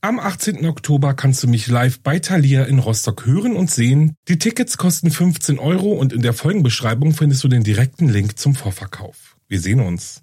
Am 18. Oktober kannst du mich live bei Thalia in Rostock hören und sehen. Die Tickets kosten 15 Euro und in der Folgenbeschreibung findest du den direkten Link zum Vorverkauf. Wir sehen uns.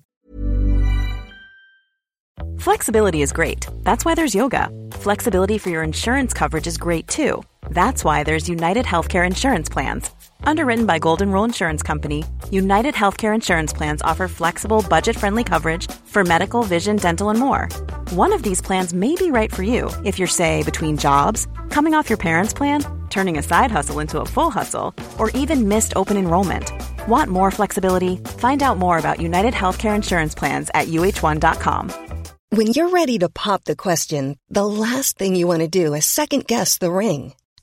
Flexibility is great. That's why there's yoga. Flexibility for your insurance coverage is great too. That's why there's United Healthcare Insurance Plans. Underwritten by Golden Rule Insurance Company, United Healthcare Insurance Plans offer flexible, budget friendly coverage for medical, vision, dental, and more. One of these plans may be right for you if you're, say, between jobs, coming off your parents' plan, turning a side hustle into a full hustle, or even missed open enrollment. Want more flexibility? Find out more about United Healthcare Insurance Plans at uh1.com. When you're ready to pop the question, the last thing you want to do is second guess the ring.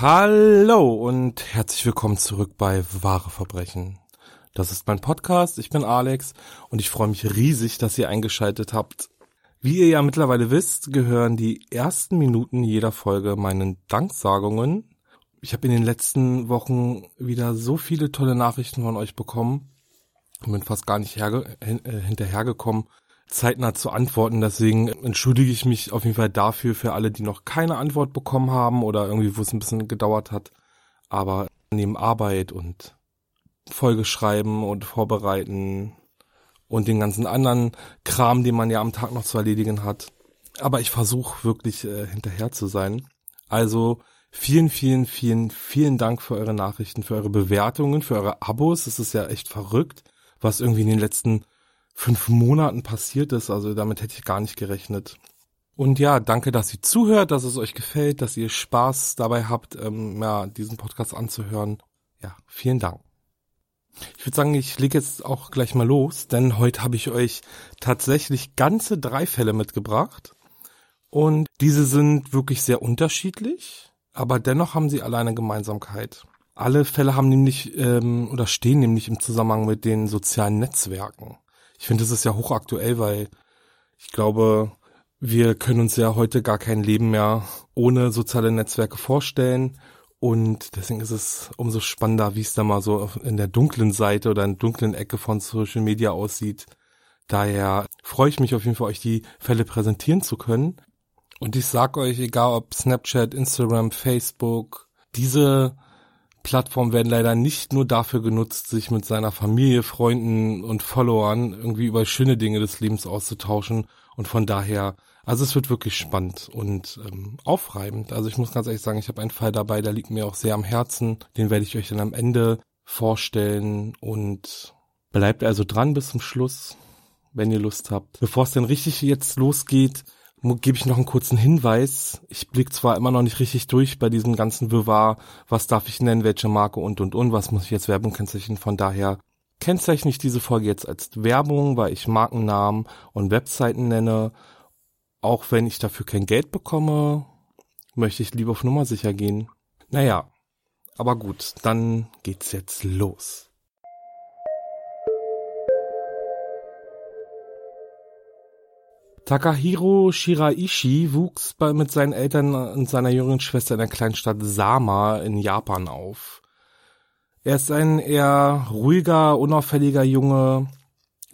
Hallo und herzlich willkommen zurück bei Wahre Verbrechen. Das ist mein Podcast, ich bin Alex und ich freue mich riesig, dass ihr eingeschaltet habt. Wie ihr ja mittlerweile wisst, gehören die ersten Minuten jeder Folge meinen Danksagungen. Ich habe in den letzten Wochen wieder so viele tolle Nachrichten von euch bekommen und bin fast gar nicht herge äh, hinterhergekommen, zeitnah zu antworten. Deswegen entschuldige ich mich auf jeden Fall dafür für alle, die noch keine Antwort bekommen haben oder irgendwie, wo es ein bisschen gedauert hat. Aber neben Arbeit und Folge schreiben und vorbereiten und den ganzen anderen Kram, den man ja am Tag noch zu erledigen hat. Aber ich versuche wirklich äh, hinterher zu sein. Also vielen, vielen, vielen, vielen Dank für eure Nachrichten, für eure Bewertungen, für eure Abos. Es ist ja echt verrückt, was irgendwie in den letzten fünf Monaten passiert ist. Also damit hätte ich gar nicht gerechnet. Und ja, danke, dass ihr zuhört, dass es euch gefällt, dass ihr Spaß dabei habt, ähm, ja, diesen Podcast anzuhören. Ja, vielen Dank. Ich würde sagen, ich lege jetzt auch gleich mal los, denn heute habe ich euch tatsächlich ganze drei Fälle mitgebracht. Und diese sind wirklich sehr unterschiedlich, aber dennoch haben sie alle eine Gemeinsamkeit. Alle Fälle haben nämlich ähm, oder stehen nämlich im Zusammenhang mit den sozialen Netzwerken ich finde, das ist ja hochaktuell, weil ich glaube, wir können uns ja heute gar kein Leben mehr ohne soziale Netzwerke vorstellen. Und deswegen ist es umso spannender, wie es da mal so in der dunklen Seite oder in der dunklen Ecke von Social Media aussieht. Daher freue ich mich auf jeden Fall, euch die Fälle präsentieren zu können. Und ich sag euch, egal ob Snapchat, Instagram, Facebook, diese Plattformen werden leider nicht nur dafür genutzt, sich mit seiner Familie, Freunden und Followern irgendwie über schöne Dinge des Lebens auszutauschen. Und von daher, also es wird wirklich spannend und ähm, aufreibend. Also ich muss ganz ehrlich sagen, ich habe einen Fall dabei, der liegt mir auch sehr am Herzen. Den werde ich euch dann am Ende vorstellen und bleibt also dran bis zum Schluss, wenn ihr Lust habt. Bevor es denn richtig jetzt losgeht, gebe ich noch einen kurzen Hinweis. Ich blick zwar immer noch nicht richtig durch bei diesem ganzen Wirrwarr, was darf ich nennen, welche Marke und und und, was muss ich jetzt Werbung kennzeichnen. Von daher kennzeichne ich diese Folge jetzt als Werbung, weil ich Markennamen und Webseiten nenne. Auch wenn ich dafür kein Geld bekomme, möchte ich lieber auf Nummer sicher gehen. Naja, aber gut, dann geht's jetzt los. Takahiro Shiraishi wuchs bei, mit seinen Eltern und seiner jüngeren Schwester in der Kleinstadt Sama in Japan auf. Er ist ein eher ruhiger, unauffälliger Junge,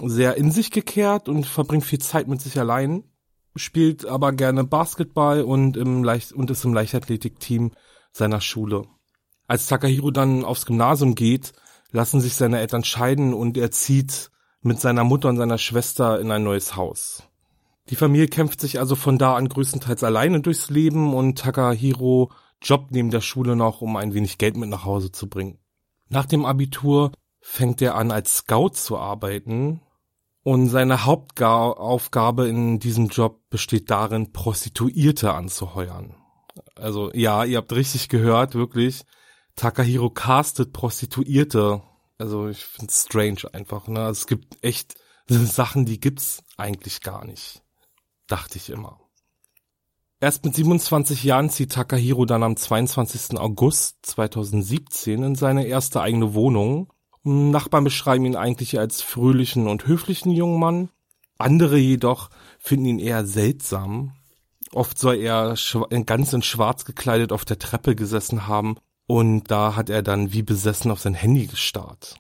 sehr in sich gekehrt und verbringt viel Zeit mit sich allein, spielt aber gerne Basketball und, im Leicht und ist im Leichtathletikteam seiner Schule. Als Takahiro dann aufs Gymnasium geht, lassen sich seine Eltern scheiden und er zieht mit seiner Mutter und seiner Schwester in ein neues Haus. Die Familie kämpft sich also von da an größtenteils alleine durchs Leben und Takahiro jobbt neben der Schule noch, um ein wenig Geld mit nach Hause zu bringen. Nach dem Abitur fängt er an, als Scout zu arbeiten. Und seine Hauptaufgabe in diesem Job besteht darin, Prostituierte anzuheuern. Also ja, ihr habt richtig gehört, wirklich. Takahiro castet Prostituierte. Also ich find's strange einfach. Ne? Also es gibt echt Sachen, die gibt's eigentlich gar nicht. Dachte ich immer. Erst mit 27 Jahren zieht Takahiro dann am 22. August 2017 in seine erste eigene Wohnung. Nachbarn beschreiben ihn eigentlich als fröhlichen und höflichen jungen Mann. Andere jedoch finden ihn eher seltsam. Oft soll er ganz in schwarz gekleidet auf der Treppe gesessen haben und da hat er dann wie besessen auf sein Handy gestarrt.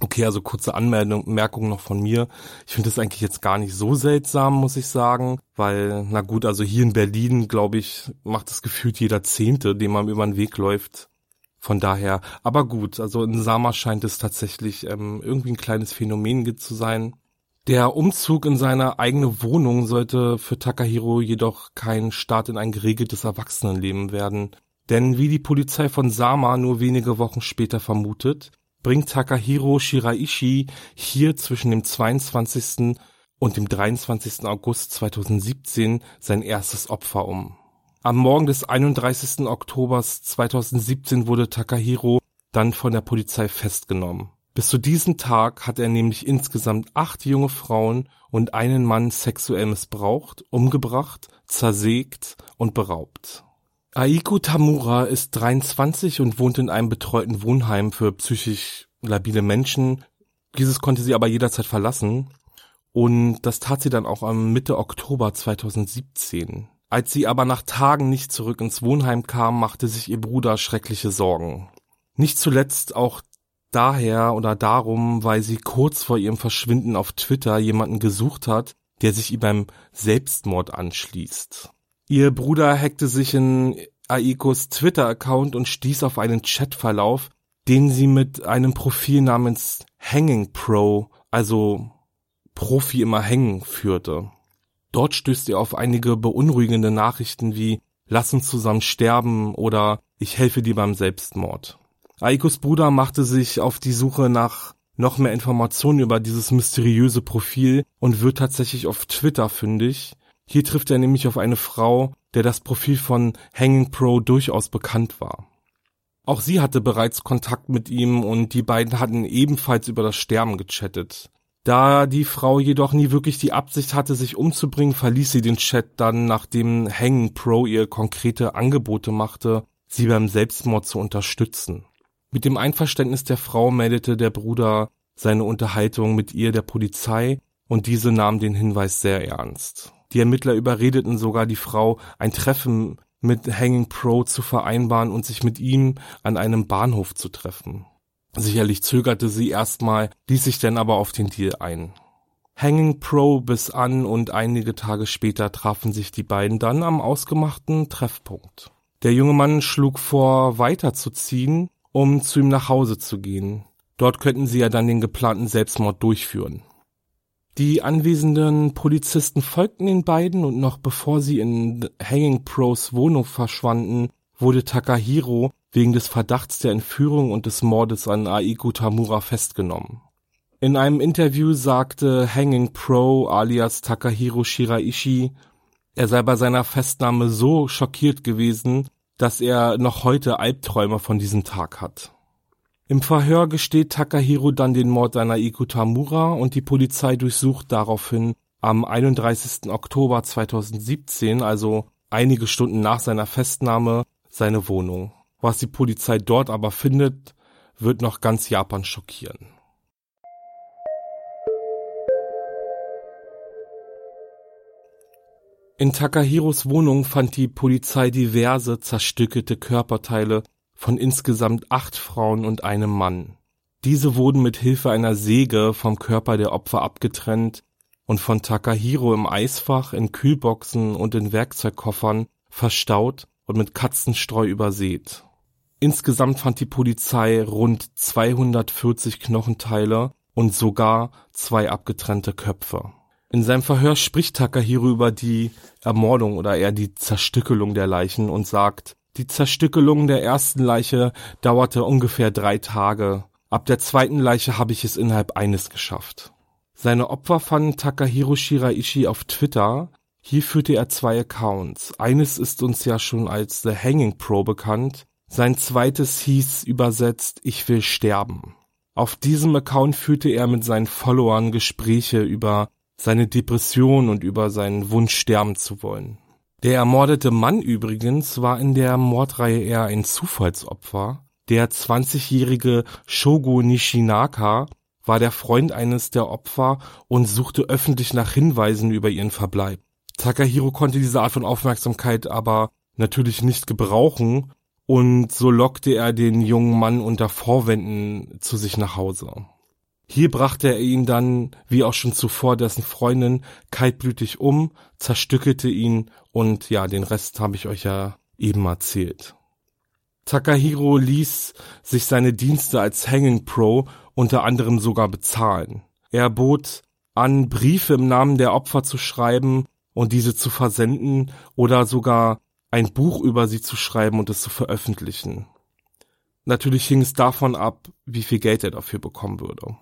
Okay, also kurze Anmerkung noch von mir. Ich finde das eigentlich jetzt gar nicht so seltsam, muss ich sagen, weil, na gut, also hier in Berlin, glaube ich, macht das gefühlt jeder Zehnte, dem man über den Weg läuft. Von daher, aber gut, also in Sama scheint es tatsächlich ähm, irgendwie ein kleines Phänomen zu sein. Der Umzug in seine eigene Wohnung sollte für Takahiro jedoch kein Start in ein geregeltes Erwachsenenleben werden. Denn wie die Polizei von Sama nur wenige Wochen später vermutet, bringt Takahiro Shiraishi hier zwischen dem 22. und dem 23. August 2017 sein erstes Opfer um. Am Morgen des 31. Oktobers 2017 wurde Takahiro dann von der Polizei festgenommen. Bis zu diesem Tag hat er nämlich insgesamt acht junge Frauen und einen Mann sexuell missbraucht, umgebracht, zersägt und beraubt. Aiko Tamura ist 23 und wohnt in einem betreuten Wohnheim für psychisch labile Menschen. Dieses konnte sie aber jederzeit verlassen. Und das tat sie dann auch am Mitte Oktober 2017. Als sie aber nach Tagen nicht zurück ins Wohnheim kam, machte sich ihr Bruder schreckliche Sorgen. Nicht zuletzt auch daher oder darum, weil sie kurz vor ihrem Verschwinden auf Twitter jemanden gesucht hat, der sich ihr beim Selbstmord anschließt. Ihr Bruder hackte sich in Aikos Twitter-Account und stieß auf einen Chatverlauf, den sie mit einem Profil namens Hanging Pro, also Profi immer hängen, führte. Dort stößt er auf einige beunruhigende Nachrichten wie Lass uns zusammen sterben oder Ich helfe dir beim Selbstmord. Aikos Bruder machte sich auf die Suche nach noch mehr Informationen über dieses mysteriöse Profil und wird tatsächlich auf Twitter fündig, hier trifft er nämlich auf eine Frau, der das Profil von Hanging Pro durchaus bekannt war. Auch sie hatte bereits Kontakt mit ihm und die beiden hatten ebenfalls über das Sterben gechattet. Da die Frau jedoch nie wirklich die Absicht hatte, sich umzubringen, verließ sie den Chat dann, nachdem Hanging Pro ihr konkrete Angebote machte, sie beim Selbstmord zu unterstützen. Mit dem Einverständnis der Frau meldete der Bruder seine Unterhaltung mit ihr der Polizei und diese nahm den Hinweis sehr ernst. Die Ermittler überredeten sogar die Frau, ein Treffen mit Hanging Pro zu vereinbaren und sich mit ihm an einem Bahnhof zu treffen. Sicherlich zögerte sie erstmal, ließ sich dann aber auf den Deal ein. Hanging Pro bis an und einige Tage später trafen sich die beiden dann am ausgemachten Treffpunkt. Der junge Mann schlug vor, weiterzuziehen, um zu ihm nach Hause zu gehen. Dort könnten sie ja dann den geplanten Selbstmord durchführen. Die anwesenden Polizisten folgten den beiden und noch bevor sie in Hanging Pros Wohnung verschwanden, wurde Takahiro wegen des Verdachts der Entführung und des Mordes an Aiko Tamura festgenommen. In einem Interview sagte Hanging Pro alias Takahiro Shiraishi, er sei bei seiner Festnahme so schockiert gewesen, dass er noch heute Albträume von diesem Tag hat. Im Verhör gesteht Takahiro dann den Mord an Aiko Tamura und die Polizei durchsucht daraufhin am 31. Oktober 2017, also einige Stunden nach seiner Festnahme, seine Wohnung. Was die Polizei dort aber findet, wird noch ganz Japan schockieren. In Takahiros Wohnung fand die Polizei diverse zerstückelte Körperteile von insgesamt acht Frauen und einem Mann. Diese wurden mit Hilfe einer Säge vom Körper der Opfer abgetrennt und von Takahiro im Eisfach, in Kühlboxen und in Werkzeugkoffern verstaut und mit Katzenstreu übersät. Insgesamt fand die Polizei rund 240 Knochenteile und sogar zwei abgetrennte Köpfe. In seinem Verhör spricht Takahiro über die Ermordung oder eher die Zerstückelung der Leichen und sagt, die Zerstückelung der ersten Leiche dauerte ungefähr drei Tage. Ab der zweiten Leiche habe ich es innerhalb eines geschafft. Seine Opfer fanden Takahiro Shiraishi auf Twitter. Hier führte er zwei Accounts. Eines ist uns ja schon als The Hanging Pro bekannt. Sein zweites hieß übersetzt Ich will sterben. Auf diesem Account führte er mit seinen Followern Gespräche über seine Depression und über seinen Wunsch sterben zu wollen. Der ermordete Mann übrigens war in der Mordreihe eher ein Zufallsopfer. Der 20-jährige Shogo Nishinaka war der Freund eines der Opfer und suchte öffentlich nach Hinweisen über ihren Verbleib. Takahiro konnte diese Art von Aufmerksamkeit aber natürlich nicht gebrauchen und so lockte er den jungen Mann unter Vorwänden zu sich nach Hause. Hier brachte er ihn dann, wie auch schon zuvor, dessen Freundin kaltblütig um, zerstückelte ihn und ja, den Rest habe ich euch ja eben erzählt. Takahiro ließ sich seine Dienste als Hanging Pro unter anderem sogar bezahlen. Er bot an, Briefe im Namen der Opfer zu schreiben und diese zu versenden oder sogar ein Buch über sie zu schreiben und es zu veröffentlichen. Natürlich hing es davon ab, wie viel Geld er dafür bekommen würde.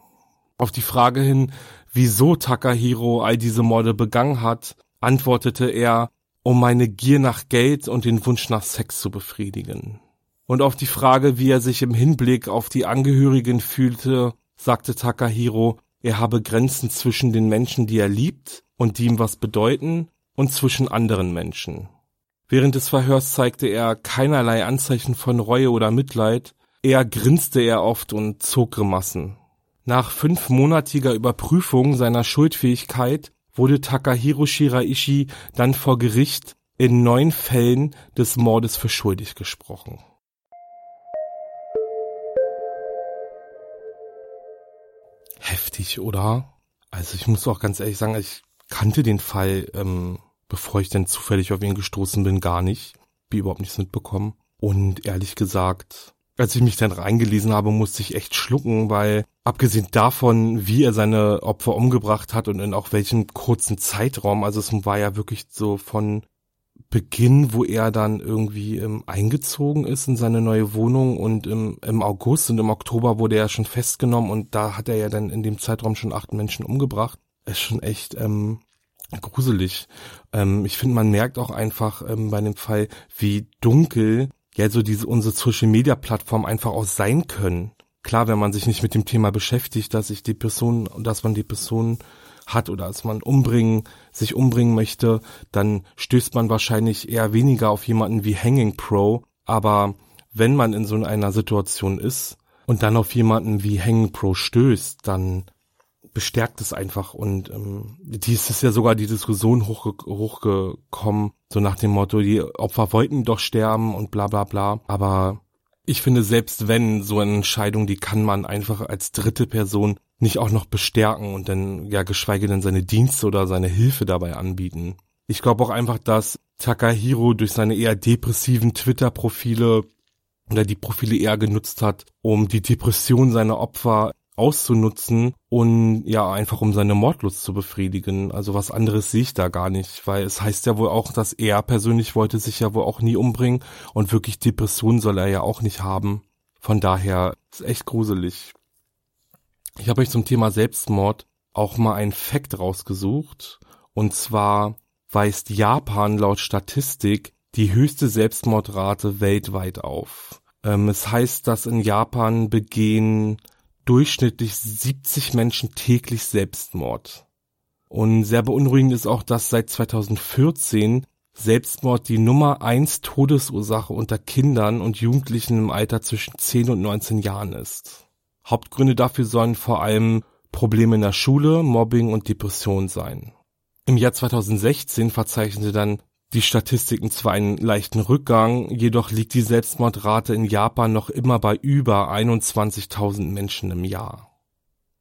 Auf die Frage hin, wieso Takahiro all diese Morde begangen hat, antwortete er, um meine Gier nach Geld und den Wunsch nach Sex zu befriedigen. Und auf die Frage, wie er sich im Hinblick auf die Angehörigen fühlte, sagte Takahiro, er habe Grenzen zwischen den Menschen, die er liebt und die ihm was bedeuten, und zwischen anderen Menschen. Während des Verhörs zeigte er keinerlei Anzeichen von Reue oder Mitleid, eher grinste er oft und zog Grimassen. Nach fünfmonatiger Überprüfung seiner Schuldfähigkeit wurde Takahiro Shiraishi dann vor Gericht in neun Fällen des Mordes für schuldig gesprochen. Heftig, oder? Also ich muss auch ganz ehrlich sagen, ich kannte den Fall, ähm, bevor ich dann zufällig auf ihn gestoßen bin, gar nicht. Wie überhaupt nichts mitbekommen. Und ehrlich gesagt, als ich mich dann reingelesen habe, musste ich echt schlucken, weil abgesehen davon, wie er seine Opfer umgebracht hat und in auch welchem kurzen Zeitraum, also es war ja wirklich so von Beginn, wo er dann irgendwie ähm, eingezogen ist in seine neue Wohnung und im, im August und im Oktober wurde er schon festgenommen und da hat er ja dann in dem Zeitraum schon acht Menschen umgebracht. Ist schon echt ähm, gruselig. Ähm, ich finde, man merkt auch einfach ähm, bei dem Fall, wie dunkel ja so diese unsere Social Media Plattform einfach auch sein können. Klar, wenn man sich nicht mit dem Thema beschäftigt, dass sich die Person, dass man die Person hat oder dass man umbringen, sich umbringen möchte, dann stößt man wahrscheinlich eher weniger auf jemanden wie Hanging Pro. Aber wenn man in so einer Situation ist und dann auf jemanden wie Hanging Pro stößt, dann bestärkt es einfach und ähm, dies ist ja sogar die Diskussion hochge hochgekommen, so nach dem Motto, die Opfer wollten doch sterben und bla bla bla. Aber ich finde, selbst wenn so eine Entscheidung, die kann man einfach als dritte Person nicht auch noch bestärken und dann ja geschweige denn seine Dienste oder seine Hilfe dabei anbieten. Ich glaube auch einfach, dass Takahiro durch seine eher depressiven Twitter-Profile oder die Profile eher genutzt hat, um die Depression seiner Opfer auszunutzen und ja, einfach um seine Mordlust zu befriedigen. Also was anderes sehe ich da gar nicht, weil es heißt ja wohl auch, dass er persönlich wollte sich ja wohl auch nie umbringen und wirklich Depressionen soll er ja auch nicht haben. Von daher ist echt gruselig. Ich habe euch zum Thema Selbstmord auch mal ein Fact rausgesucht und zwar weist Japan laut Statistik die höchste Selbstmordrate weltweit auf. Ähm, es heißt, dass in Japan begehen durchschnittlich 70 Menschen täglich Selbstmord. Und sehr beunruhigend ist auch, dass seit 2014 Selbstmord die Nummer eins Todesursache unter Kindern und Jugendlichen im Alter zwischen 10 und 19 Jahren ist. Hauptgründe dafür sollen vor allem Probleme in der Schule, Mobbing und Depression sein. Im Jahr 2016 verzeichnete dann die Statistiken zwar einen leichten Rückgang, jedoch liegt die Selbstmordrate in Japan noch immer bei über 21.000 Menschen im Jahr.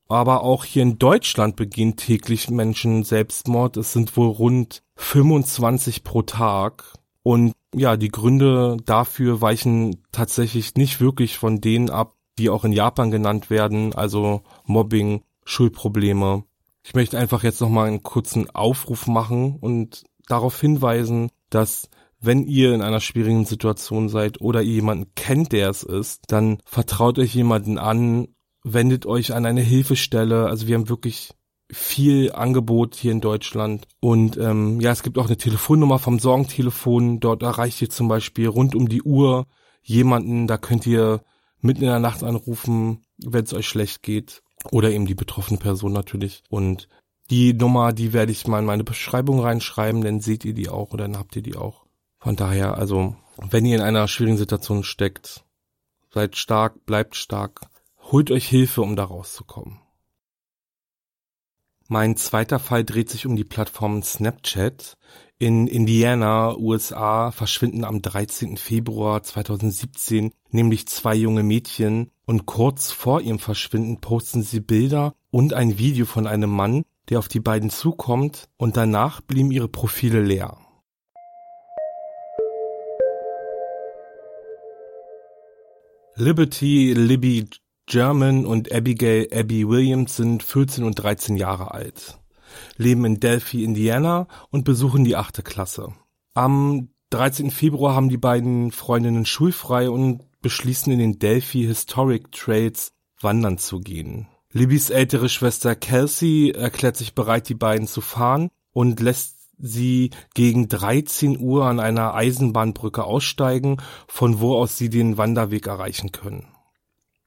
Aber auch hier in Deutschland begehen täglich Menschen Selbstmord. Es sind wohl rund 25 pro Tag. Und ja, die Gründe dafür weichen tatsächlich nicht wirklich von denen ab, die auch in Japan genannt werden, also Mobbing, Schulprobleme. Ich möchte einfach jetzt nochmal einen kurzen Aufruf machen und darauf hinweisen, dass wenn ihr in einer schwierigen Situation seid oder ihr jemanden kennt, der es ist, dann vertraut euch jemanden an wendet euch an eine Hilfestelle. Also wir haben wirklich viel Angebot hier in Deutschland. Und ähm, ja, es gibt auch eine Telefonnummer vom Sorgentelefon. Dort erreicht ihr zum Beispiel rund um die Uhr jemanden. Da könnt ihr mitten in der Nacht anrufen, wenn es euch schlecht geht. Oder eben die betroffene Person natürlich. Und die Nummer, die werde ich mal in meine Beschreibung reinschreiben, dann seht ihr die auch oder dann habt ihr die auch. Von daher, also, wenn ihr in einer schwierigen Situation steckt, seid stark, bleibt stark, holt euch Hilfe, um da rauszukommen. Mein zweiter Fall dreht sich um die Plattform Snapchat. In Indiana, USA, verschwinden am 13. Februar 2017 nämlich zwei junge Mädchen und kurz vor ihrem Verschwinden posten sie Bilder und ein Video von einem Mann, der auf die beiden zukommt und danach blieben ihre Profile leer. Liberty Libby German und Abigail Abby Williams sind 14 und 13 Jahre alt, leben in Delphi, Indiana und besuchen die achte Klasse. Am 13. Februar haben die beiden Freundinnen schulfrei und beschließen in den Delphi Historic Trails wandern zu gehen. Libbys ältere Schwester Kelsey erklärt sich bereit, die beiden zu fahren und lässt sie gegen 13 Uhr an einer Eisenbahnbrücke aussteigen, von wo aus sie den Wanderweg erreichen können.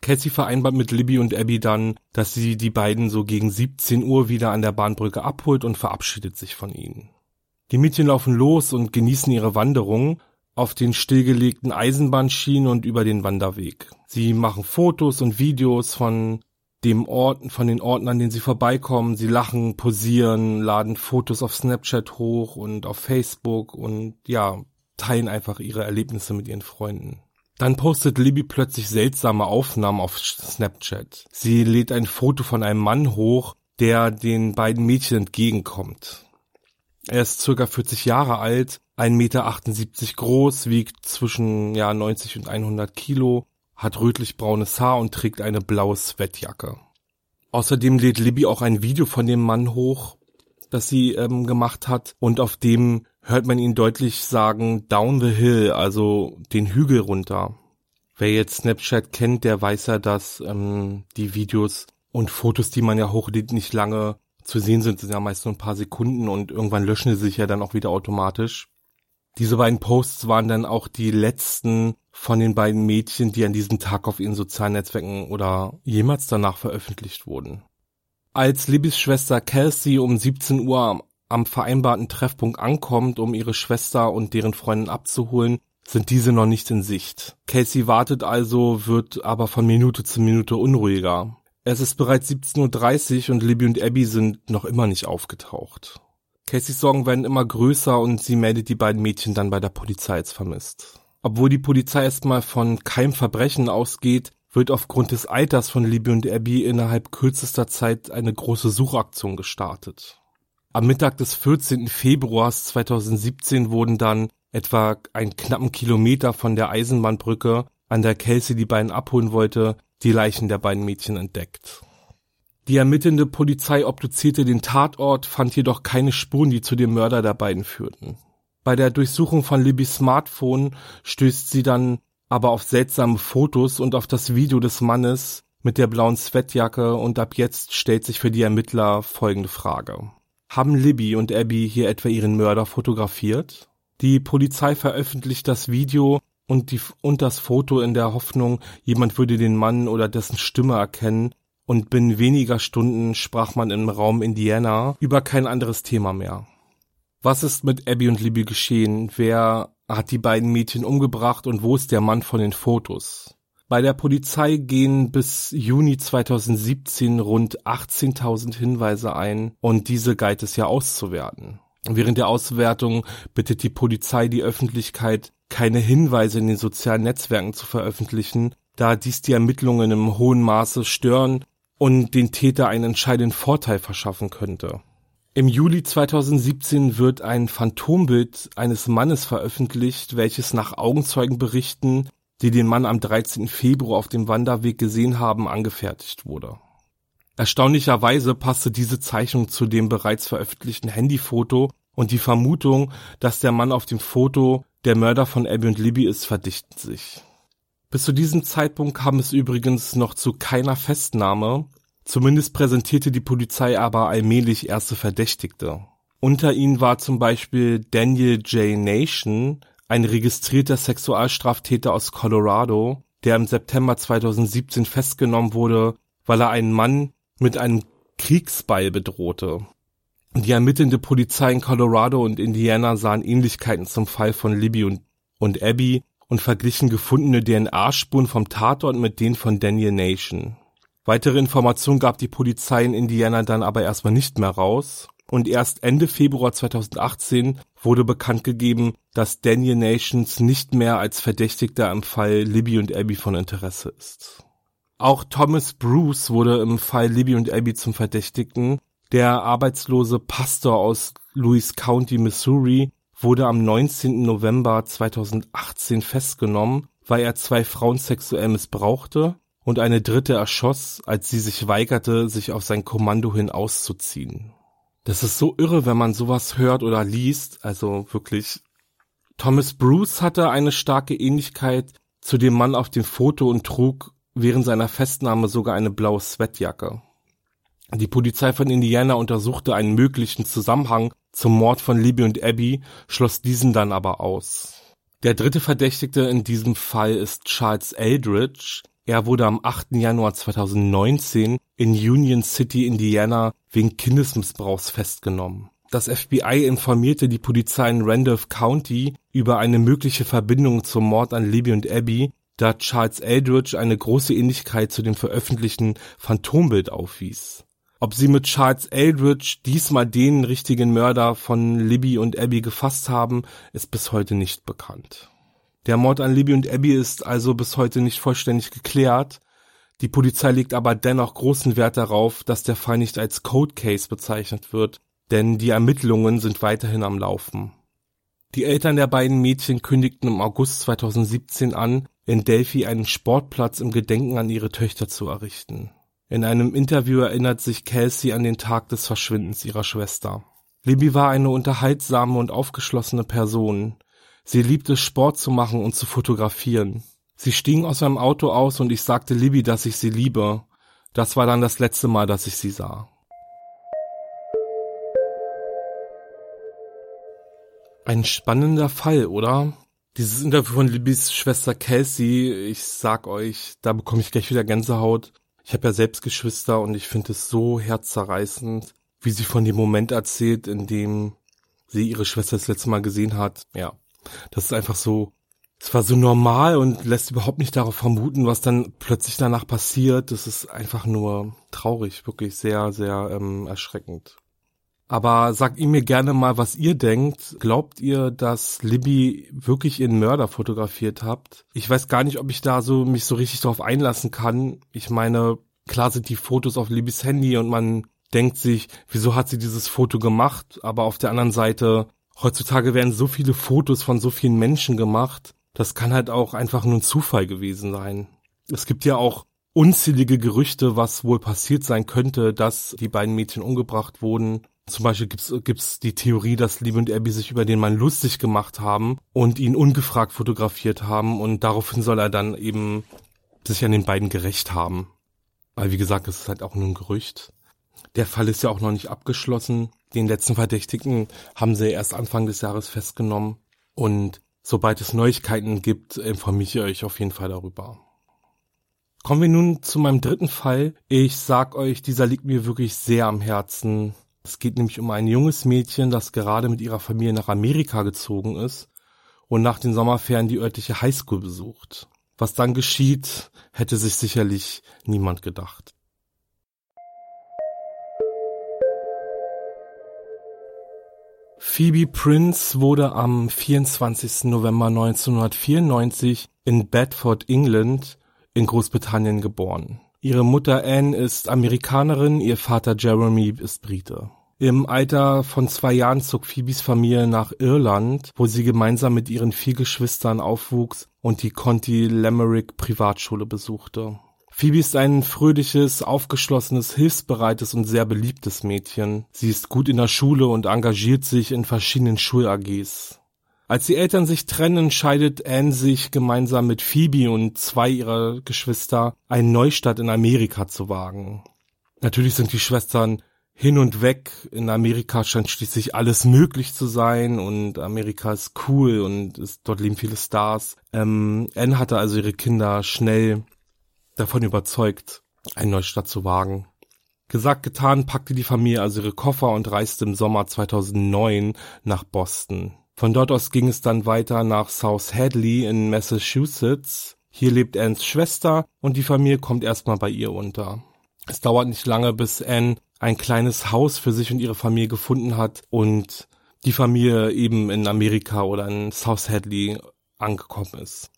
Cassie vereinbart mit Libby und Abby dann, dass sie die beiden so gegen 17 Uhr wieder an der Bahnbrücke abholt und verabschiedet sich von ihnen. Die Mädchen laufen los und genießen ihre Wanderung auf den stillgelegten Eisenbahnschienen und über den Wanderweg. Sie machen Fotos und Videos von dem Ort, von den Orten, an denen sie vorbeikommen. Sie lachen, posieren, laden Fotos auf Snapchat hoch und auf Facebook und ja, teilen einfach ihre Erlebnisse mit ihren Freunden. Dann postet Libby plötzlich seltsame Aufnahmen auf Snapchat. Sie lädt ein Foto von einem Mann hoch, der den beiden Mädchen entgegenkommt. Er ist circa 40 Jahre alt, 1,78 Meter groß, wiegt zwischen ja, 90 und 100 Kilo, hat rötlich-braunes Haar und trägt eine blaue Sweatjacke. Außerdem lädt Libby auch ein Video von dem Mann hoch, das sie ähm, gemacht hat und auf dem hört man ihn deutlich sagen, down the hill, also den Hügel runter. Wer jetzt Snapchat kennt, der weiß ja, dass ähm, die Videos und Fotos, die man ja hochlädt, nicht lange zu sehen sind, sind ja meist nur ein paar Sekunden und irgendwann löschen sie sich ja dann auch wieder automatisch. Diese beiden Posts waren dann auch die letzten von den beiden Mädchen, die an diesem Tag auf ihren sozialen Netzwerken oder jemals danach veröffentlicht wurden. Als Libbys Schwester Kelsey um 17 Uhr am vereinbarten Treffpunkt ankommt, um ihre Schwester und deren Freundin abzuholen, sind diese noch nicht in Sicht. Casey wartet also, wird aber von Minute zu Minute unruhiger. Es ist bereits 17.30 Uhr und Libby und Abby sind noch immer nicht aufgetaucht. Caseys Sorgen werden immer größer und sie meldet die beiden Mädchen dann bei der Polizei als vermisst. Obwohl die Polizei erstmal von keinem Verbrechen ausgeht, wird aufgrund des Alters von Libby und Abby innerhalb kürzester Zeit eine große Suchaktion gestartet. Am Mittag des 14. Februars 2017 wurden dann etwa einen knappen Kilometer von der Eisenbahnbrücke, an der Kelsey die beiden abholen wollte, die Leichen der beiden Mädchen entdeckt. Die ermittelnde Polizei obduzierte den Tatort, fand jedoch keine Spuren, die zu dem Mörder der beiden führten. Bei der Durchsuchung von Libbys Smartphone stößt sie dann aber auf seltsame Fotos und auf das Video des Mannes mit der blauen Sweatjacke und ab jetzt stellt sich für die Ermittler folgende Frage. Haben Libby und Abby hier etwa ihren Mörder fotografiert? Die Polizei veröffentlicht das Video und, die, und das Foto in der Hoffnung, jemand würde den Mann oder dessen Stimme erkennen und binnen weniger Stunden sprach man im Raum Indiana über kein anderes Thema mehr. Was ist mit Abby und Libby geschehen? Wer hat die beiden Mädchen umgebracht und wo ist der Mann von den Fotos? Bei der Polizei gehen bis Juni 2017 rund 18.000 Hinweise ein und diese galt es ja auszuwerten. Während der Auswertung bittet die Polizei die Öffentlichkeit, keine Hinweise in den sozialen Netzwerken zu veröffentlichen, da dies die Ermittlungen im hohen Maße stören und den Täter einen entscheidenden Vorteil verschaffen könnte. Im Juli 2017 wird ein Phantombild eines Mannes veröffentlicht, welches nach Augenzeugenberichten die den Mann am 13. Februar auf dem Wanderweg gesehen haben, angefertigt wurde. Erstaunlicherweise passte diese Zeichnung zu dem bereits veröffentlichten Handyfoto und die Vermutung, dass der Mann auf dem Foto der Mörder von Abby und Libby ist, verdichten sich. Bis zu diesem Zeitpunkt kam es übrigens noch zu keiner Festnahme. Zumindest präsentierte die Polizei aber allmählich erste Verdächtigte. Unter ihnen war zum Beispiel Daniel J. Nation, ein registrierter Sexualstraftäter aus Colorado, der im September 2017 festgenommen wurde, weil er einen Mann mit einem Kriegsbeil bedrohte. Die ermittelnde Polizei in Colorado und Indiana sahen Ähnlichkeiten zum Fall von Libby und, und Abby und verglichen gefundene DNA-Spuren vom Tatort mit denen von Daniel Nation. Weitere Informationen gab die Polizei in Indiana dann aber erstmal nicht mehr raus und erst Ende Februar 2018 wurde bekannt gegeben, dass Daniel Nations nicht mehr als Verdächtigter im Fall Libby und Abby von Interesse ist. Auch Thomas Bruce wurde im Fall Libby und Abby zum Verdächtigten. Der arbeitslose Pastor aus Louis County, Missouri, wurde am 19. November 2018 festgenommen, weil er zwei Frauen sexuell missbrauchte und eine dritte erschoss, als sie sich weigerte, sich auf sein Kommando hin auszuziehen. Das ist so irre, wenn man sowas hört oder liest, also wirklich. Thomas Bruce hatte eine starke Ähnlichkeit zu dem Mann auf dem Foto und trug während seiner Festnahme sogar eine blaue Sweatjacke. Die Polizei von Indiana untersuchte einen möglichen Zusammenhang zum Mord von Libby und Abby, schloss diesen dann aber aus. Der dritte Verdächtigte in diesem Fall ist Charles Eldridge. Er wurde am 8. Januar 2019 in Union City, Indiana, wegen Kindesmissbrauchs festgenommen. Das FBI informierte die Polizei in Randolph County über eine mögliche Verbindung zum Mord an Libby und Abby da Charles Eldridge eine große Ähnlichkeit zu dem veröffentlichten Phantombild aufwies. Ob sie mit Charles Eldridge diesmal den richtigen Mörder von Libby und Abby gefasst haben, ist bis heute nicht bekannt. Der Mord an Libby und Abby ist also bis heute nicht vollständig geklärt. Die Polizei legt aber dennoch großen Wert darauf, dass der Fall nicht als Code Case bezeichnet wird, denn die Ermittlungen sind weiterhin am Laufen. Die Eltern der beiden Mädchen kündigten im August 2017 an, in Delphi einen Sportplatz im Gedenken an ihre Töchter zu errichten. In einem Interview erinnert sich Kelsey an den Tag des Verschwindens ihrer Schwester. Libby war eine unterhaltsame und aufgeschlossene Person. Sie liebte Sport zu machen und zu fotografieren. Sie stiegen aus meinem Auto aus und ich sagte Libby, dass ich sie liebe. Das war dann das letzte Mal, dass ich sie sah. Ein spannender Fall, oder? Dieses Interview von Libbys Schwester Kelsey, ich sag euch, da bekomme ich gleich wieder Gänsehaut. Ich habe ja selbst Geschwister und ich finde es so herzzerreißend, wie sie von dem Moment erzählt, in dem sie ihre Schwester das letzte Mal gesehen hat. Ja, das ist einfach so, es war so normal und lässt überhaupt nicht darauf vermuten, was dann plötzlich danach passiert. Das ist einfach nur traurig, wirklich sehr, sehr ähm, erschreckend. Aber sagt ihr mir gerne mal, was ihr denkt. Glaubt ihr, dass Libby wirklich ihren Mörder fotografiert habt? Ich weiß gar nicht, ob ich da so mich so richtig drauf einlassen kann. Ich meine, klar sind die Fotos auf Libbys Handy und man denkt sich, wieso hat sie dieses Foto gemacht? Aber auf der anderen Seite, heutzutage werden so viele Fotos von so vielen Menschen gemacht. Das kann halt auch einfach nur ein Zufall gewesen sein. Es gibt ja auch unzählige Gerüchte, was wohl passiert sein könnte, dass die beiden Mädchen umgebracht wurden. Zum Beispiel gibt's gibt's die Theorie, dass Liebe und Abby sich über den Mann lustig gemacht haben und ihn ungefragt fotografiert haben und daraufhin soll er dann eben sich an den beiden gerecht haben. Weil wie gesagt, es ist halt auch nur ein Gerücht. Der Fall ist ja auch noch nicht abgeschlossen. Den letzten Verdächtigen haben sie erst Anfang des Jahres festgenommen und sobald es Neuigkeiten gibt, informiere ich euch auf jeden Fall darüber. Kommen wir nun zu meinem dritten Fall. Ich sag euch, dieser liegt mir wirklich sehr am Herzen. Es geht nämlich um ein junges Mädchen, das gerade mit ihrer Familie nach Amerika gezogen ist und nach den Sommerferien die örtliche Highschool besucht. Was dann geschieht, hätte sich sicherlich niemand gedacht. Phoebe Prince wurde am 24. November 1994 in Bedford, England in Großbritannien geboren. Ihre Mutter Anne ist Amerikanerin, ihr Vater Jeremy ist Brite. Im Alter von zwei Jahren zog Phoebes Familie nach Irland, wo sie gemeinsam mit ihren vier Geschwistern aufwuchs und die Conti Limerick Privatschule besuchte. Phoebe ist ein fröhliches, aufgeschlossenes, hilfsbereites und sehr beliebtes Mädchen. Sie ist gut in der Schule und engagiert sich in verschiedenen Schul-AGs. Als die Eltern sich trennen, entscheidet Anne sich gemeinsam mit Phoebe und zwei ihrer Geschwister einen Neustart in Amerika zu wagen. Natürlich sind die Schwestern hin und weg. In Amerika scheint schließlich alles möglich zu sein und Amerika ist cool und ist, dort leben viele Stars. Ähm, Anne hatte also ihre Kinder schnell davon überzeugt, einen Neustart zu wagen. Gesagt, getan, packte die Familie also ihre Koffer und reiste im Sommer 2009 nach Boston. Von dort aus ging es dann weiter nach South Hadley in Massachusetts. Hier lebt Anns Schwester und die Familie kommt erstmal bei ihr unter. Es dauert nicht lange, bis Anne ein kleines Haus für sich und ihre Familie gefunden hat und die Familie eben in Amerika oder in South Hadley angekommen ist.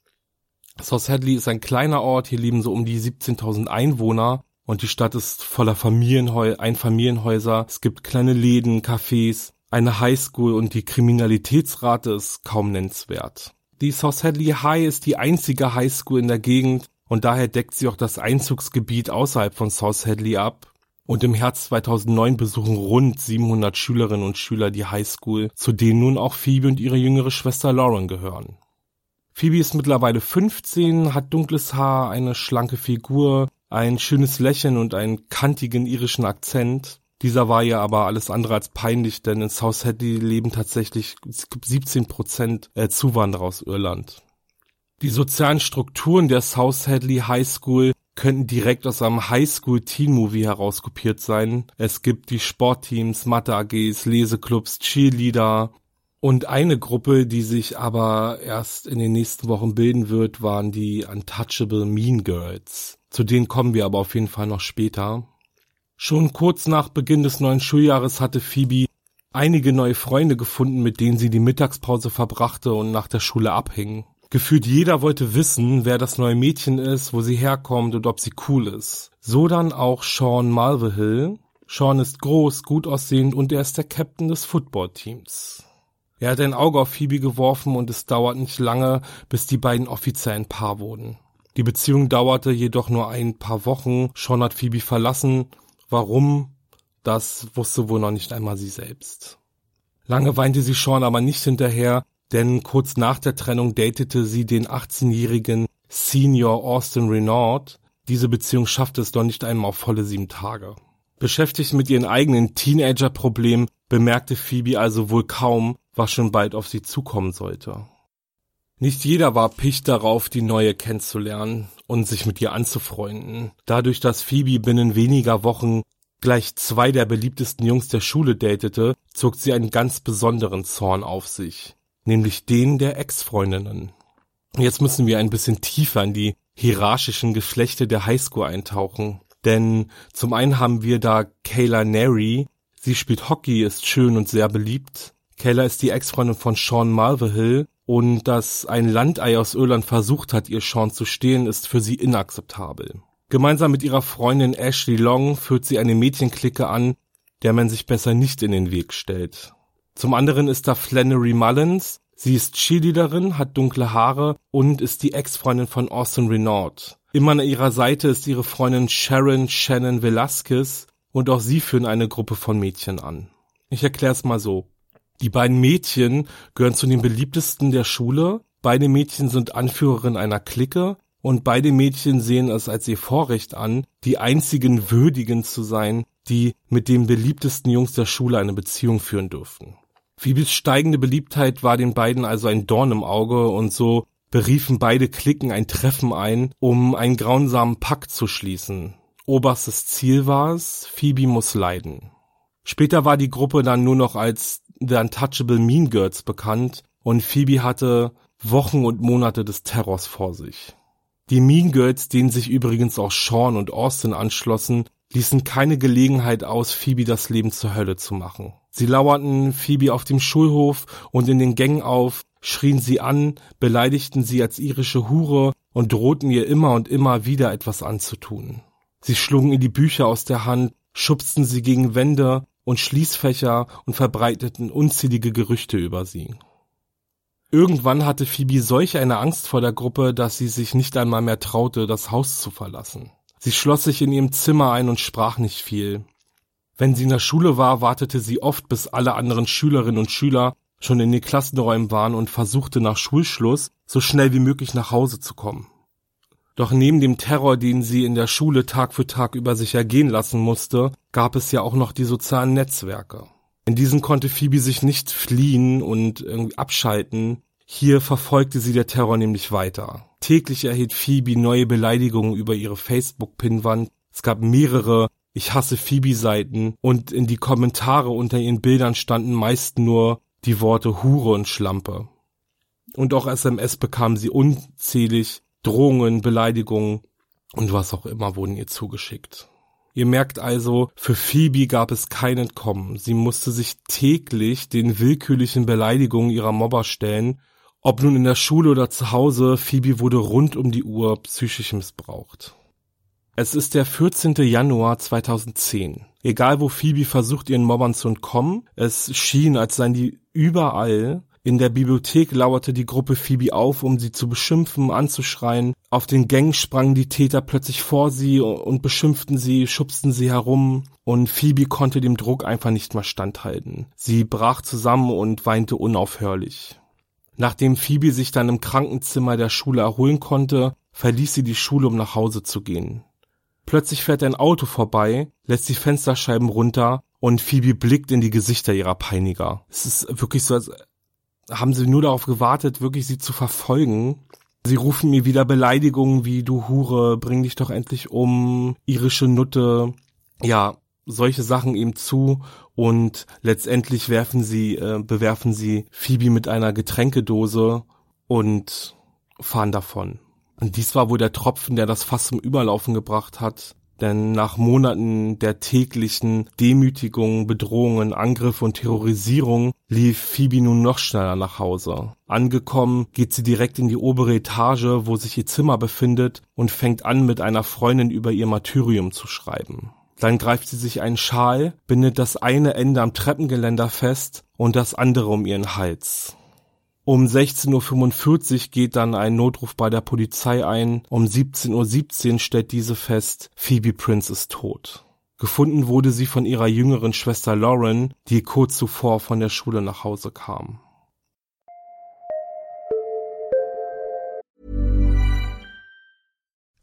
South Hadley ist ein kleiner Ort, hier leben so um die 17.000 Einwohner und die Stadt ist voller Familienhäuser, Einfamilienhäuser. Es gibt kleine Läden, Cafés, eine Highschool und die Kriminalitätsrate ist kaum nennenswert. Die South Hadley High ist die einzige Highschool in der Gegend und daher deckt sie auch das Einzugsgebiet außerhalb von South Hadley ab. Und im Herbst 2009 besuchen rund 700 Schülerinnen und Schüler die Highschool, zu denen nun auch Phoebe und ihre jüngere Schwester Lauren gehören. Phoebe ist mittlerweile 15, hat dunkles Haar, eine schlanke Figur, ein schönes Lächeln und einen kantigen irischen Akzent. Dieser war ihr aber alles andere als peinlich, denn in South Hadley leben tatsächlich 17 Prozent äh, Zuwanderer aus Irland. Die sozialen Strukturen der South Hadley High School könnten direkt aus einem Highschool Teen Movie herauskopiert sein. Es gibt die Sportteams, Mathe AGs, Leseclubs, Cheerleader und eine Gruppe, die sich aber erst in den nächsten Wochen bilden wird, waren die Untouchable Mean Girls. Zu denen kommen wir aber auf jeden Fall noch später. Schon kurz nach Beginn des neuen Schuljahres hatte Phoebe einige neue Freunde gefunden, mit denen sie die Mittagspause verbrachte und nach der Schule abhing. Gefühlt jeder wollte wissen, wer das neue Mädchen ist, wo sie herkommt und ob sie cool ist. So dann auch Sean Malverhill. Sean ist groß, gut aussehend und er ist der Captain des Footballteams. Er hat ein Auge auf Phoebe geworfen und es dauert nicht lange, bis die beiden offiziell ein Paar wurden. Die Beziehung dauerte jedoch nur ein paar Wochen. Sean hat Phoebe verlassen Warum? Das wusste wohl noch nicht einmal sie selbst. Lange weinte sie Sean aber nicht hinterher, denn kurz nach der Trennung datete sie den 18-jährigen Senior Austin Renaud. Diese Beziehung schaffte es doch nicht einmal auf volle sieben Tage. Beschäftigt mit ihren eigenen Teenager-Problemen bemerkte Phoebe also wohl kaum, was schon bald auf sie zukommen sollte. Nicht jeder war picht darauf, die neue kennenzulernen und sich mit ihr anzufreunden. Dadurch, dass Phoebe binnen weniger Wochen gleich zwei der beliebtesten Jungs der Schule datete, zog sie einen ganz besonderen Zorn auf sich, nämlich den der Ex-Freundinnen. Jetzt müssen wir ein bisschen tiefer in die hierarchischen Geschlechter der Highschool eintauchen. Denn zum einen haben wir da Kayla Neri, sie spielt Hockey, ist schön und sehr beliebt. Kayla ist die Ex-Freundin von Sean Malverhill und dass ein Landei aus Irland versucht hat, ihr Sean zu stehlen, ist für sie inakzeptabel. Gemeinsam mit ihrer Freundin Ashley Long führt sie eine Mädchenklicke an, der man sich besser nicht in den Weg stellt. Zum anderen ist da Flannery Mullins. Sie ist Cheerleaderin, hat dunkle Haare und ist die Ex-Freundin von Austin Renaud. Immer an ihrer Seite ist ihre Freundin Sharon Shannon Velasquez und auch sie führen eine Gruppe von Mädchen an. Ich erkläre es mal so. Die beiden Mädchen gehören zu den beliebtesten der Schule. Beide Mädchen sind Anführerin einer Clique und beide Mädchen sehen es als ihr Vorrecht an, die einzigen Würdigen zu sein, die mit den beliebtesten Jungs der Schule eine Beziehung führen dürften. Phoebes steigende Beliebtheit war den beiden also ein Dorn im Auge und so beriefen beide Klicken ein Treffen ein, um einen grausamen Pakt zu schließen. Oberstes Ziel war es, Phoebe muss leiden. Später war die Gruppe dann nur noch als The Untouchable Mean Girls bekannt und Phoebe hatte Wochen und Monate des Terrors vor sich. Die Mean Girls, denen sich übrigens auch Sean und Austin anschlossen, ließen keine Gelegenheit aus, Phoebe das Leben zur Hölle zu machen. Sie lauerten Phoebe auf dem Schulhof und in den Gängen auf, schrien sie an, beleidigten sie als irische Hure und drohten ihr immer und immer wieder etwas anzutun. Sie schlugen ihr die Bücher aus der Hand, schubsten sie gegen Wände und Schließfächer und verbreiteten unzählige Gerüchte über sie. Irgendwann hatte Phoebe solch eine Angst vor der Gruppe, dass sie sich nicht einmal mehr traute, das Haus zu verlassen. Sie schloss sich in ihrem Zimmer ein und sprach nicht viel. Wenn sie in der Schule war, wartete sie oft, bis alle anderen Schülerinnen und Schüler schon in den Klassenräumen waren und versuchte nach Schulschluss so schnell wie möglich nach Hause zu kommen. Doch neben dem Terror, den sie in der Schule Tag für Tag über sich ergehen lassen musste, gab es ja auch noch die sozialen Netzwerke. In diesen konnte Phoebe sich nicht fliehen und irgendwie abschalten. Hier verfolgte sie der Terror nämlich weiter. Täglich erhielt Phoebe neue Beleidigungen über ihre Facebook-Pinwand. Es gab mehrere Ich hasse Phoebe-Seiten und in die Kommentare unter ihren Bildern standen meist nur die Worte Hure und Schlampe. Und auch SMS bekam sie unzählig Drohungen, Beleidigungen und was auch immer wurden ihr zugeschickt. Ihr merkt also, für Phoebe gab es kein Entkommen. Sie musste sich täglich den willkürlichen Beleidigungen ihrer Mobber stellen. Ob nun in der Schule oder zu Hause, Phoebe wurde rund um die Uhr psychisch missbraucht. Es ist der 14. Januar 2010. Egal wo Phoebe versucht, ihren Mobbern zu entkommen, es schien, als seien die überall in der Bibliothek lauerte die Gruppe Phoebe auf, um sie zu beschimpfen, anzuschreien. Auf den Gängen sprangen die Täter plötzlich vor sie und beschimpften sie, schubsten sie herum. Und Phoebe konnte dem Druck einfach nicht mehr standhalten. Sie brach zusammen und weinte unaufhörlich. Nachdem Phoebe sich dann im Krankenzimmer der Schule erholen konnte, verließ sie die Schule, um nach Hause zu gehen. Plötzlich fährt ein Auto vorbei, lässt die Fensterscheiben runter und Phoebe blickt in die Gesichter ihrer Peiniger. Es ist wirklich so, als haben sie nur darauf gewartet, wirklich sie zu verfolgen. Sie rufen mir wieder Beleidigungen wie du Hure, bring dich doch endlich um, irische Nutte. Ja, solche Sachen eben zu und letztendlich werfen sie, äh, bewerfen sie Phoebe mit einer Getränkedose und fahren davon. Und dies war wohl der Tropfen, der das Fass zum Überlaufen gebracht hat. Denn nach Monaten der täglichen Demütigungen, Bedrohungen, Angriffe und Terrorisierung lief Phoebe nun noch schneller nach Hause. Angekommen geht sie direkt in die obere Etage, wo sich ihr Zimmer befindet und fängt an, mit einer Freundin über ihr Martyrium zu schreiben. Dann greift sie sich einen Schal, bindet das eine Ende am Treppengeländer fest und das andere um ihren Hals. Um 16.45 Uhr geht dann ein Notruf bei der Polizei ein. Um 17.17 Uhr stellt diese fest, Phoebe Prince ist tot. Gefunden wurde sie von ihrer jüngeren Schwester Lauren, die kurz zuvor von der Schule nach Hause kam.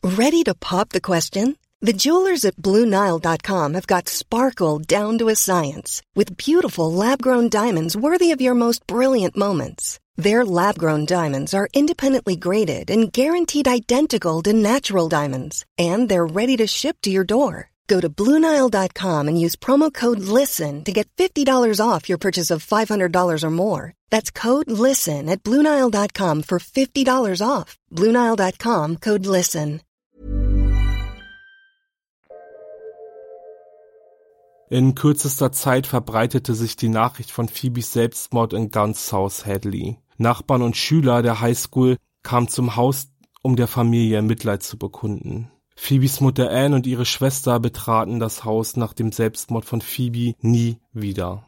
Ready to pop the question? The jewelers at BlueNile.com have got sparkle down to a science with beautiful lab-grown diamonds worthy of your most brilliant moments. Their lab grown diamonds are independently graded and guaranteed identical to natural diamonds, and they're ready to ship to your door. Go to Bluenile.com and use promo code LISTEN to get $50 off your purchase of $500 or more. That's code LISTEN at Bluenile.com for $50 off. Bluenile.com code LISTEN. In kürzester Zeit verbreitete sich die Nachricht von Phoebes Selbstmord in ganz South Hadley. Nachbarn und Schüler der Highschool kamen zum Haus, um der Familie Mitleid zu bekunden. Phoebes Mutter Anne und ihre Schwester betraten das Haus nach dem Selbstmord von Phoebe nie wieder.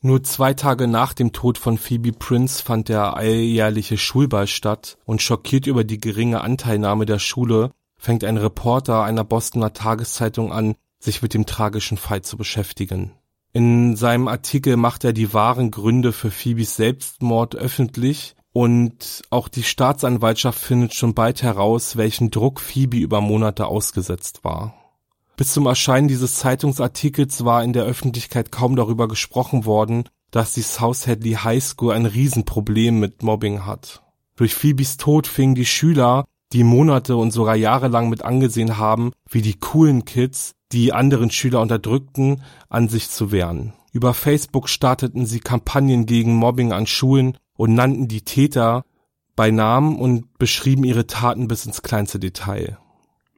Nur zwei Tage nach dem Tod von Phoebe Prince fand der alljährliche Schulball statt und schockiert über die geringe Anteilnahme der Schule fängt ein Reporter einer Bostoner Tageszeitung an, sich mit dem tragischen Fall zu beschäftigen. In seinem Artikel macht er die wahren Gründe für Phoebes Selbstmord öffentlich und auch die Staatsanwaltschaft findet schon bald heraus, welchen Druck Phoebe über Monate ausgesetzt war. Bis zum Erscheinen dieses Zeitungsartikels war in der Öffentlichkeit kaum darüber gesprochen worden, dass die South Hadley High School ein Riesenproblem mit Mobbing hat. Durch Phoebes Tod fingen die Schüler, die Monate und sogar jahrelang mit angesehen haben, wie die coolen Kids die anderen Schüler unterdrückten, an sich zu wehren. Über Facebook starteten sie Kampagnen gegen Mobbing an Schulen und nannten die Täter bei Namen und beschrieben ihre Taten bis ins kleinste Detail.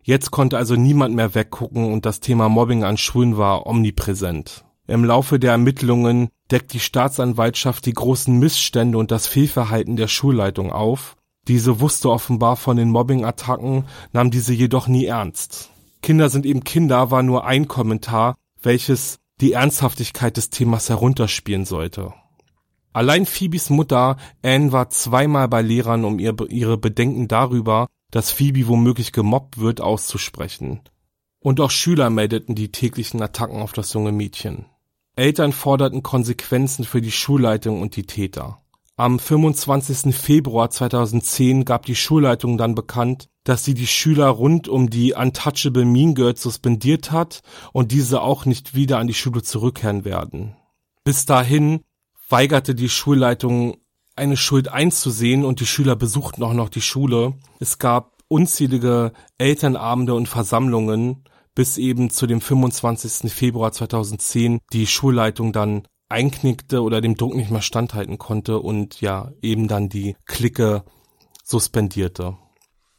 Jetzt konnte also niemand mehr weggucken und das Thema Mobbing an Schulen war omnipräsent. Im Laufe der Ermittlungen deckt die Staatsanwaltschaft die großen Missstände und das Fehlverhalten der Schulleitung auf. Diese wusste offenbar von den Mobbing-Attacken, nahm diese jedoch nie ernst. Kinder sind eben Kinder war nur ein Kommentar, welches die Ernsthaftigkeit des Themas herunterspielen sollte. Allein Phoebes Mutter Anne war zweimal bei Lehrern, um ihr, ihre Bedenken darüber, dass Phoebe womöglich gemobbt wird, auszusprechen. Und auch Schüler meldeten die täglichen Attacken auf das junge Mädchen. Eltern forderten Konsequenzen für die Schulleitung und die Täter. Am 25. Februar 2010 gab die Schulleitung dann bekannt, dass sie die Schüler rund um die Untouchable Mean Girls suspendiert hat und diese auch nicht wieder an die Schule zurückkehren werden. Bis dahin weigerte die Schulleitung eine Schuld einzusehen und die Schüler besuchten auch noch die Schule. Es gab unzählige Elternabende und Versammlungen, bis eben zu dem 25. Februar 2010 die Schulleitung dann einknickte oder dem Druck nicht mehr standhalten konnte und ja eben dann die Clique suspendierte.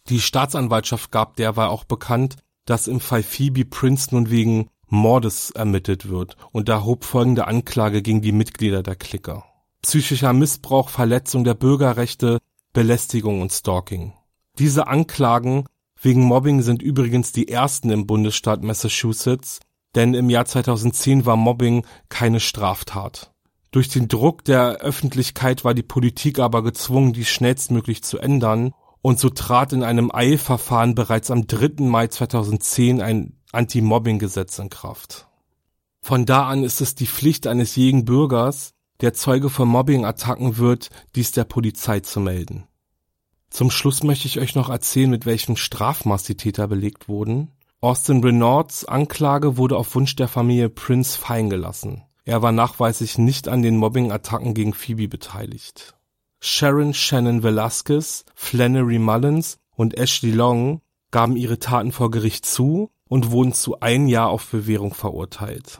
Die Staatsanwaltschaft gab derweil auch bekannt, dass im Fall Phoebe Prince nun wegen Mordes ermittelt wird und erhob folgende Anklage gegen die Mitglieder der Clique. Psychischer Missbrauch, Verletzung der Bürgerrechte, Belästigung und Stalking. Diese Anklagen wegen Mobbing sind übrigens die ersten im Bundesstaat Massachusetts denn im Jahr 2010 war Mobbing keine Straftat. Durch den Druck der Öffentlichkeit war die Politik aber gezwungen, dies schnellstmöglich zu ändern, und so trat in einem Eilverfahren bereits am 3. Mai 2010 ein Anti-Mobbing-Gesetz in Kraft. Von da an ist es die Pflicht eines jeden Bürgers, der Zeuge von Mobbing-Attacken wird, dies der Polizei zu melden. Zum Schluss möchte ich euch noch erzählen, mit welchem Strafmaß die Täter belegt wurden. Austin Renaults Anklage wurde auf Wunsch der Familie Prince fallen gelassen. Er war nachweislich nicht an den Mobbing-Attacken gegen Phoebe beteiligt. Sharon Shannon Velasquez, Flannery Mullins und Ashley Long gaben ihre Taten vor Gericht zu und wurden zu ein Jahr auf Bewährung verurteilt.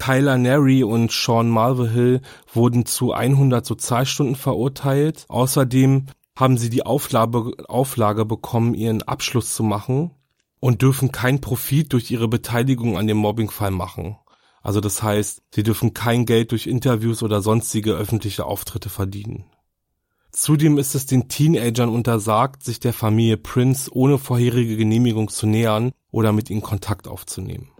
Tyler Neri und Sean Malverhill wurden zu 100 Sozialstunden verurteilt. Außerdem haben sie die Auflage, Auflage bekommen, ihren Abschluss zu machen und dürfen keinen Profit durch ihre Beteiligung an dem Mobbingfall machen. Also das heißt, sie dürfen kein Geld durch Interviews oder sonstige öffentliche Auftritte verdienen. Zudem ist es den Teenagern untersagt, sich der Familie Prince ohne vorherige Genehmigung zu nähern oder mit ihnen Kontakt aufzunehmen.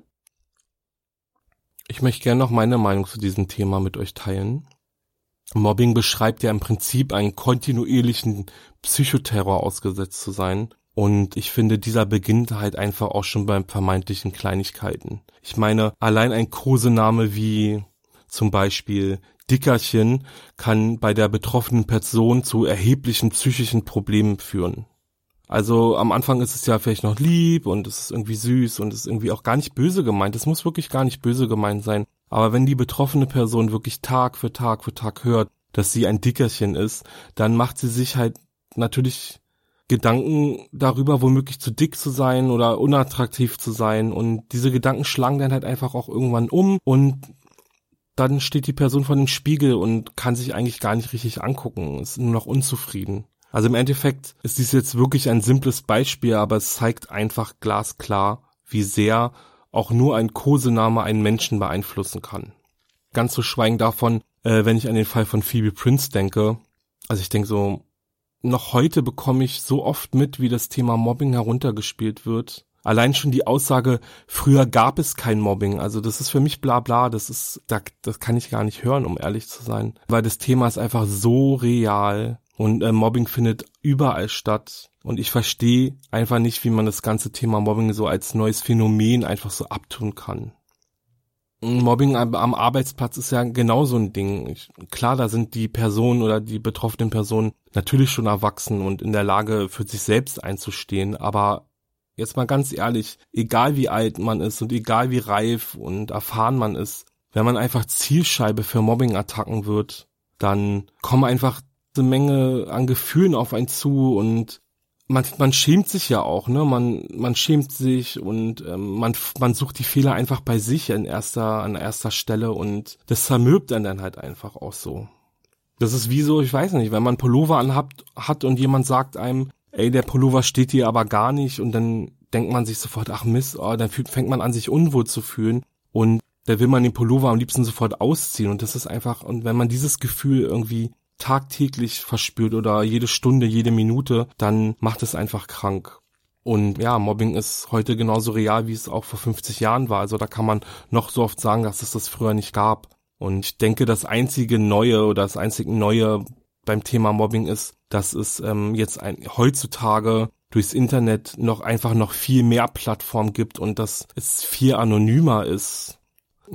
Ich möchte gerne noch meine Meinung zu diesem Thema mit euch teilen. Mobbing beschreibt ja im Prinzip einen kontinuierlichen Psychoterror ausgesetzt zu sein und ich finde, dieser beginnt halt einfach auch schon beim vermeintlichen Kleinigkeiten. Ich meine, allein ein Kosename wie zum Beispiel Dickerchen kann bei der betroffenen Person zu erheblichen psychischen Problemen führen. Also am Anfang ist es ja vielleicht noch lieb und es ist irgendwie süß und es ist irgendwie auch gar nicht böse gemeint. Es muss wirklich gar nicht böse gemeint sein. Aber wenn die betroffene Person wirklich Tag für Tag für Tag hört, dass sie ein Dickerchen ist, dann macht sie sich halt natürlich Gedanken darüber, womöglich zu dick zu sein oder unattraktiv zu sein. Und diese Gedanken schlagen dann halt einfach auch irgendwann um und dann steht die Person vor dem Spiegel und kann sich eigentlich gar nicht richtig angucken, ist nur noch unzufrieden. Also im Endeffekt ist dies jetzt wirklich ein simples Beispiel, aber es zeigt einfach glasklar, wie sehr auch nur ein Kosename einen Menschen beeinflussen kann. Ganz zu schweigen davon, äh, wenn ich an den Fall von Phoebe Prince denke. Also ich denke so, noch heute bekomme ich so oft mit, wie das Thema Mobbing heruntergespielt wird. Allein schon die Aussage, früher gab es kein Mobbing. Also das ist für mich bla bla, das ist, das, das kann ich gar nicht hören, um ehrlich zu sein. Weil das Thema ist einfach so real und äh, Mobbing findet überall statt. Und ich verstehe einfach nicht, wie man das ganze Thema Mobbing so als neues Phänomen einfach so abtun kann. Mobbing am, Arbeitsplatz ist ja genauso ein Ding. Ich, klar, da sind die Personen oder die betroffenen Personen natürlich schon erwachsen und in der Lage, für sich selbst einzustehen. Aber jetzt mal ganz ehrlich, egal wie alt man ist und egal wie reif und erfahren man ist, wenn man einfach Zielscheibe für Mobbing-Attacken wird, dann kommen einfach eine Menge an Gefühlen auf einen zu und man, man schämt sich ja auch, ne? Man, man schämt sich und ähm, man, man sucht die Fehler einfach bei sich an erster, an erster Stelle und das zermürbt einen dann halt einfach auch so. Das ist wie so, ich weiß nicht, wenn man Pullover anhabt hat und jemand sagt einem, ey, der Pullover steht dir aber gar nicht und dann denkt man sich sofort, ach Mist, oh, dann fängt man an, sich unwohl zu fühlen und da will man den Pullover am liebsten sofort ausziehen und das ist einfach, und wenn man dieses Gefühl irgendwie tagtäglich verspürt oder jede Stunde, jede Minute, dann macht es einfach krank. Und ja, Mobbing ist heute genauso real, wie es auch vor 50 Jahren war. Also da kann man noch so oft sagen, dass es das früher nicht gab. Und ich denke, das einzige Neue oder das einzige Neue beim Thema Mobbing ist, dass es ähm, jetzt ein, heutzutage durchs Internet noch einfach noch viel mehr Plattformen gibt und dass es viel anonymer ist.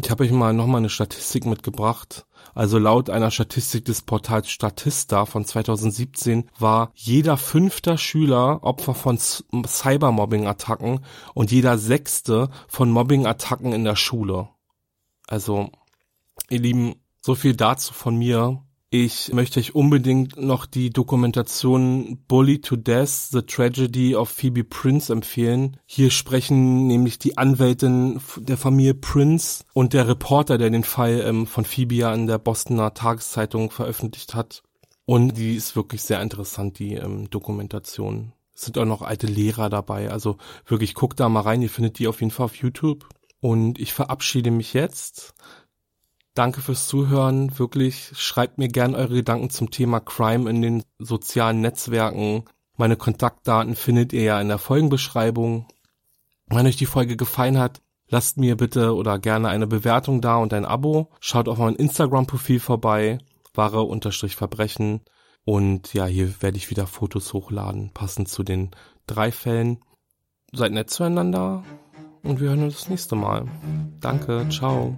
Ich habe euch mal nochmal eine Statistik mitgebracht. Also laut einer Statistik des Portals Statista von 2017 war jeder fünfter Schüler Opfer von Cybermobbing-Attacken und jeder sechste von Mobbing-Attacken in der Schule. Also, ihr Lieben, so viel dazu von mir. Ich möchte euch unbedingt noch die Dokumentation Bully to Death, The Tragedy of Phoebe Prince empfehlen. Hier sprechen nämlich die Anwältin der Familie Prince und der Reporter, der den Fall ähm, von Phoebe ja in der Bostoner Tageszeitung veröffentlicht hat. Und die ist wirklich sehr interessant, die ähm, Dokumentation. Es sind auch noch alte Lehrer dabei. Also wirklich, guckt da mal rein. Ihr findet die auf jeden Fall auf YouTube. Und ich verabschiede mich jetzt. Danke fürs Zuhören. Wirklich, schreibt mir gern eure Gedanken zum Thema Crime in den sozialen Netzwerken. Meine Kontaktdaten findet ihr ja in der Folgenbeschreibung. Wenn euch die Folge gefallen hat, lasst mir bitte oder gerne eine Bewertung da und ein Abo. Schaut auf mein Instagram-Profil vorbei, wahre-verbrechen. Und ja, hier werde ich wieder Fotos hochladen, passend zu den drei Fällen. Seid nett zueinander und wir hören uns das nächste Mal. Danke, ciao.